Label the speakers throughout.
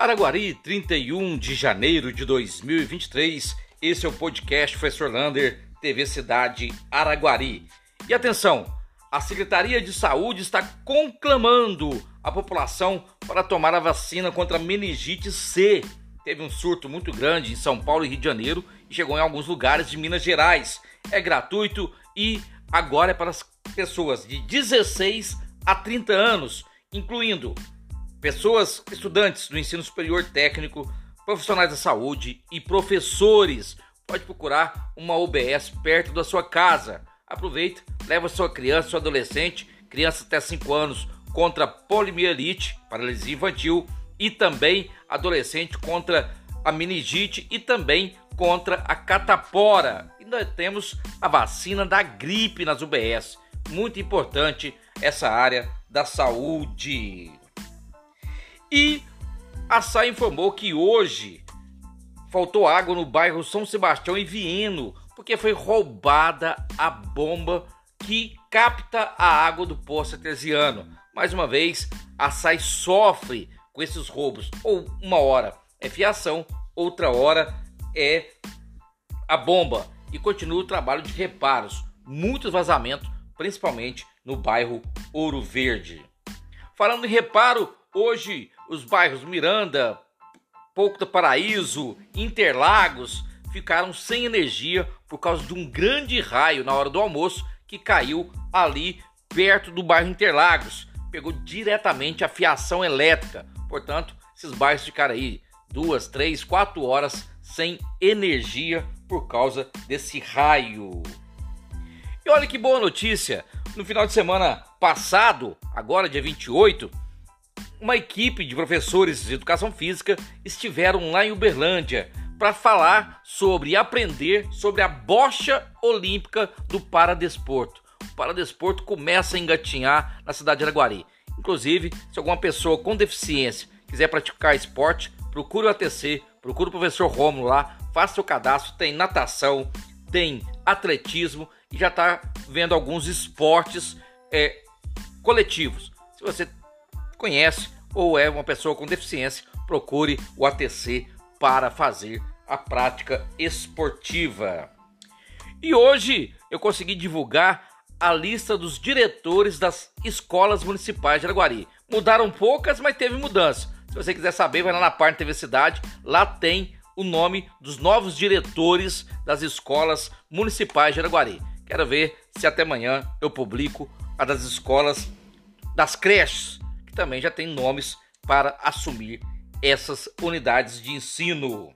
Speaker 1: Araguari, 31 de janeiro de 2023. Esse é o podcast Professor Lander, TV Cidade Araguari. E atenção, a Secretaria de Saúde está conclamando a população para tomar a vacina contra a meningite C. Teve um surto muito grande em São Paulo e Rio de Janeiro e chegou em alguns lugares de Minas Gerais. É gratuito e agora é para as pessoas de 16 a 30 anos, incluindo pessoas, estudantes do ensino superior técnico, profissionais da saúde e professores. Pode procurar uma UBS perto da sua casa. Aproveita, leva sua criança, seu adolescente, criança até 5 anos, contra poliomielite, paralisia infantil, e também adolescente contra a meningite e também contra a catapora. E nós temos a vacina da gripe nas UBS. Muito importante essa área da saúde. E a SAI informou que hoje faltou água no bairro São Sebastião e Vieno, porque foi roubada a bomba que capta a água do poço artesiano. Mais uma vez, a SAI sofre com esses roubos. Ou uma hora é fiação, outra hora é a bomba. E continua o trabalho de reparos. Muitos vazamentos, principalmente no bairro Ouro Verde. Falando em reparo, hoje os bairros Miranda, Pouco do Paraíso, Interlagos ficaram sem energia por causa de um grande raio na hora do almoço que caiu ali perto do bairro Interlagos. Pegou diretamente a fiação elétrica. Portanto, esses bairros ficaram aí duas, três, quatro horas sem energia por causa desse raio. E olha que boa notícia! No final de semana passado, agora dia 28, uma equipe de professores de educação física estiveram lá em Uberlândia para falar sobre aprender sobre a bocha olímpica do paradesporto. O paradesporto começa a engatinhar na cidade de Araguari. Inclusive, se alguma pessoa com deficiência quiser praticar esporte, procure o ATC, procure o professor Romulo lá, faça seu cadastro, tem natação, tem atletismo e já está vendo alguns esportes é, coletivos. Se você conhece ou é uma pessoa com deficiência, procure o ATC para fazer a prática esportiva. E hoje eu consegui divulgar a lista dos diretores das escolas municipais de Araguari. Mudaram poucas, mas teve mudança. Se você quiser saber, vai lá na parte TV Cidade, lá tem o nome dos novos diretores das escolas municipais de Araguari. Quero ver se até amanhã eu publico a das escolas das creches que também já tem nomes para assumir essas unidades de ensino.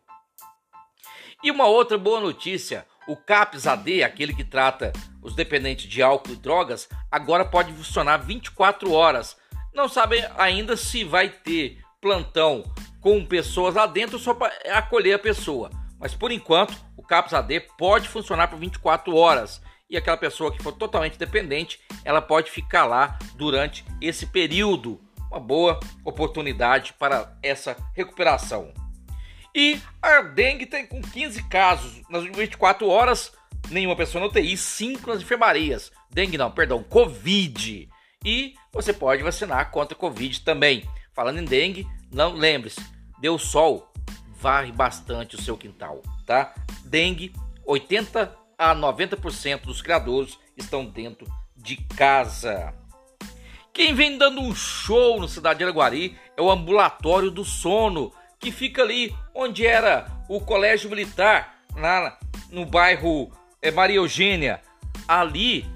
Speaker 1: E uma outra boa notícia: o CAPS AD, aquele que trata os dependentes de álcool e drogas, agora pode funcionar 24 horas. Não sabe ainda se vai ter plantão com pessoas lá dentro só para acolher a pessoa. Mas por enquanto, o CAPS AD pode funcionar por 24 horas. E aquela pessoa que for totalmente dependente, ela pode ficar lá durante esse período uma boa oportunidade para essa recuperação. E a dengue tem com 15 casos nas 24 horas, nenhuma pessoa na UTI, 5 nas enfermarias. Dengue não, perdão, Covid. E você pode vacinar contra Covid também. Falando em dengue, não lembre-se, deu sol, varre bastante o seu quintal, tá? Dengue, 80 a 90% dos criadores estão dentro de casa. Quem vem dando um show no Cidade de Araguari é o Ambulatório do Sono, que fica ali onde era o Colégio Militar, lá no bairro é, Maria Eugênia. Ali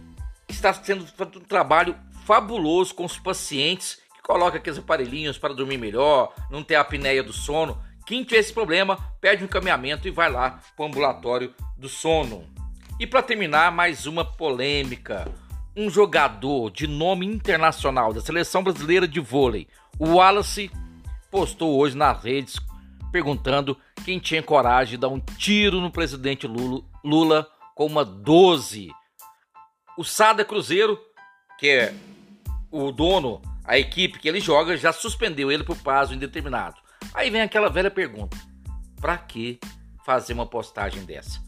Speaker 1: está sendo feito um trabalho fabuloso com os pacientes que colocam aqueles aparelhinhos para dormir melhor, não ter a apneia do sono. Quem tiver esse problema, pede um encaminhamento e vai lá para o ambulatório do sono. E para terminar, mais uma polêmica um jogador de nome internacional da seleção brasileira de vôlei, o Wallace, postou hoje nas redes perguntando quem tinha coragem de dar um tiro no presidente Lula, com uma 12. O Sada Cruzeiro, que é o dono, a equipe que ele joga, já suspendeu ele por prazo indeterminado. Aí vem aquela velha pergunta: para que fazer uma postagem dessa?